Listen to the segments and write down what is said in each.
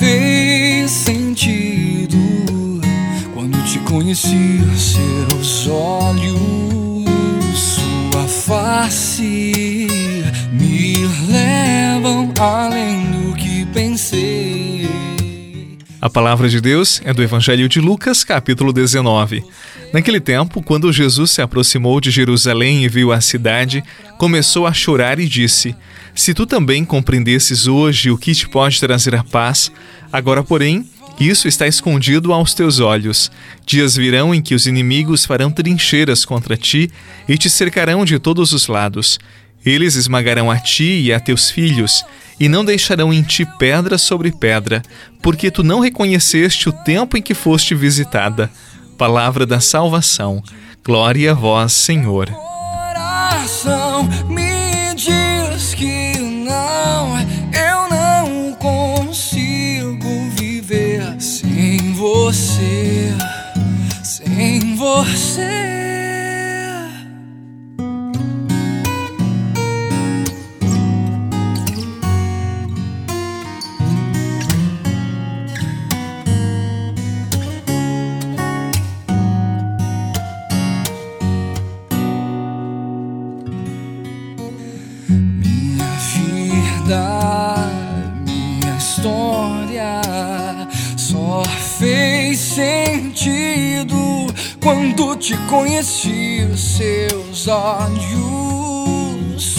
fez sentido quando te conheci. Seus olhos, sua face me levam além. A palavra de Deus é do Evangelho de Lucas, capítulo 19. Naquele tempo, quando Jesus se aproximou de Jerusalém e viu a cidade, começou a chorar e disse: Se tu também compreendesses hoje o que te pode trazer a paz, agora, porém, isso está escondido aos teus olhos. Dias virão em que os inimigos farão trincheiras contra ti e te cercarão de todos os lados. Eles esmagarão a ti e a teus filhos, e não deixarão em ti pedra sobre pedra, porque tu não reconheceste o tempo em que foste visitada. Palavra da salvação. Glória a vós, Senhor. Coração me diz que não você, sem você. Só fez sentido quando te conheci. Seus olhos,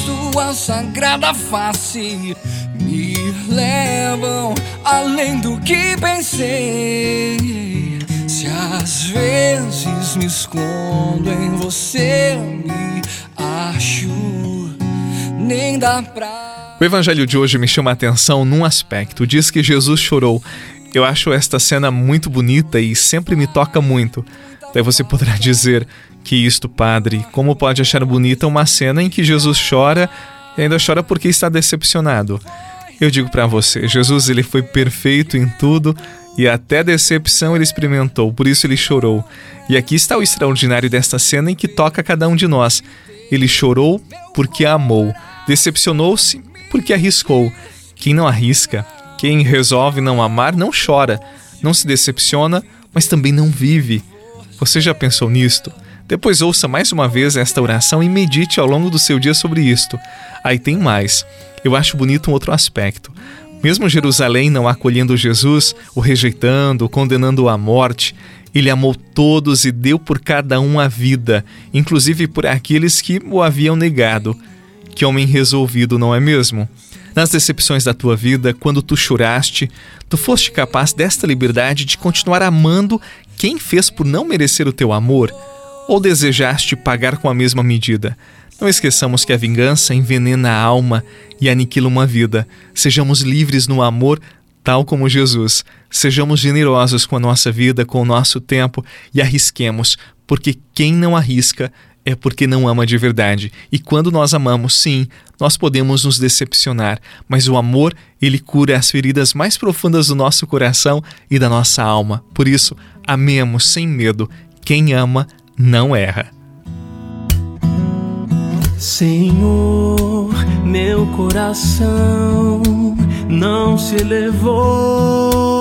sua sagrada face me levam além do que pensei. Se às vezes me escondo em você, me acho, nem dá pra. O evangelho de hoje me chama a atenção num aspecto. Diz que Jesus chorou. Eu acho esta cena muito bonita e sempre me toca muito. Daí você poderá dizer que isto, padre, como pode achar bonita uma cena em que Jesus chora e ainda chora porque está decepcionado? Eu digo para você, Jesus ele foi perfeito em tudo e até decepção ele experimentou, por isso ele chorou. E aqui está o extraordinário desta cena em que toca cada um de nós. Ele chorou porque amou, decepcionou-se porque arriscou. Quem não arrisca quem resolve não amar não chora, não se decepciona, mas também não vive. Você já pensou nisto? Depois ouça mais uma vez esta oração e medite ao longo do seu dia sobre isto. Aí tem mais. Eu acho bonito um outro aspecto. Mesmo Jerusalém não acolhendo Jesus, o rejeitando, o condenando à morte, ele amou todos e deu por cada um a vida, inclusive por aqueles que o haviam negado. Que homem resolvido, não é mesmo? Nas decepções da tua vida, quando tu choraste, tu foste capaz desta liberdade de continuar amando quem fez por não merecer o teu amor? Ou desejaste pagar com a mesma medida? Não esqueçamos que a vingança envenena a alma e aniquila uma vida. Sejamos livres no amor, tal como Jesus. Sejamos generosos com a nossa vida, com o nosso tempo e arrisquemos, porque quem não arrisca é porque não ama de verdade. E quando nós amamos, sim, nós podemos nos decepcionar, mas o amor, ele cura as feridas mais profundas do nosso coração e da nossa alma. Por isso, amemos sem medo. Quem ama não erra. Senhor, meu coração não se elevou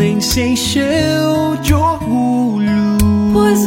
nem se encheu de orgulho, pois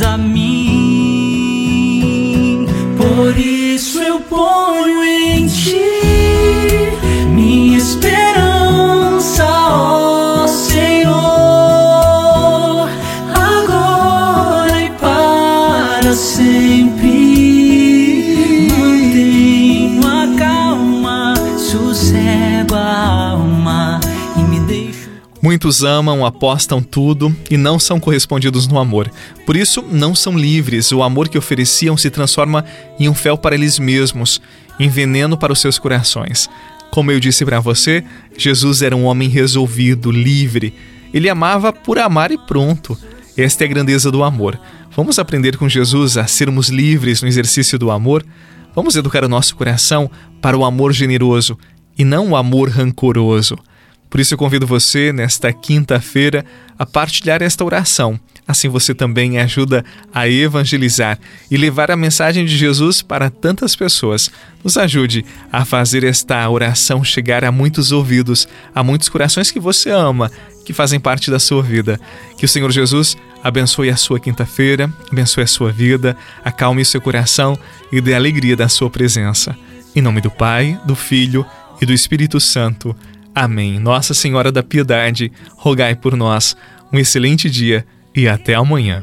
a mim. Por isso eu ponho em ti minha esperança, ó Senhor, agora e para sempre. Muitos amam, apostam tudo e não são correspondidos no amor. Por isso, não são livres. O amor que ofereciam se transforma em um fel para eles mesmos, em veneno para os seus corações. Como eu disse para você, Jesus era um homem resolvido, livre. Ele amava por amar e pronto. Esta é a grandeza do amor. Vamos aprender com Jesus a sermos livres no exercício do amor? Vamos educar o nosso coração para o amor generoso e não o amor rancoroso. Por isso eu convido você, nesta quinta-feira, a partilhar esta oração. Assim você também ajuda a evangelizar e levar a mensagem de Jesus para tantas pessoas. Nos ajude a fazer esta oração chegar a muitos ouvidos, a muitos corações que você ama, que fazem parte da sua vida. Que o Senhor Jesus abençoe a sua quinta-feira, abençoe a sua vida, acalme o seu coração e dê alegria da sua presença. Em nome do Pai, do Filho e do Espírito Santo. Amém. Nossa Senhora da Piedade, rogai por nós. Um excelente dia e até amanhã.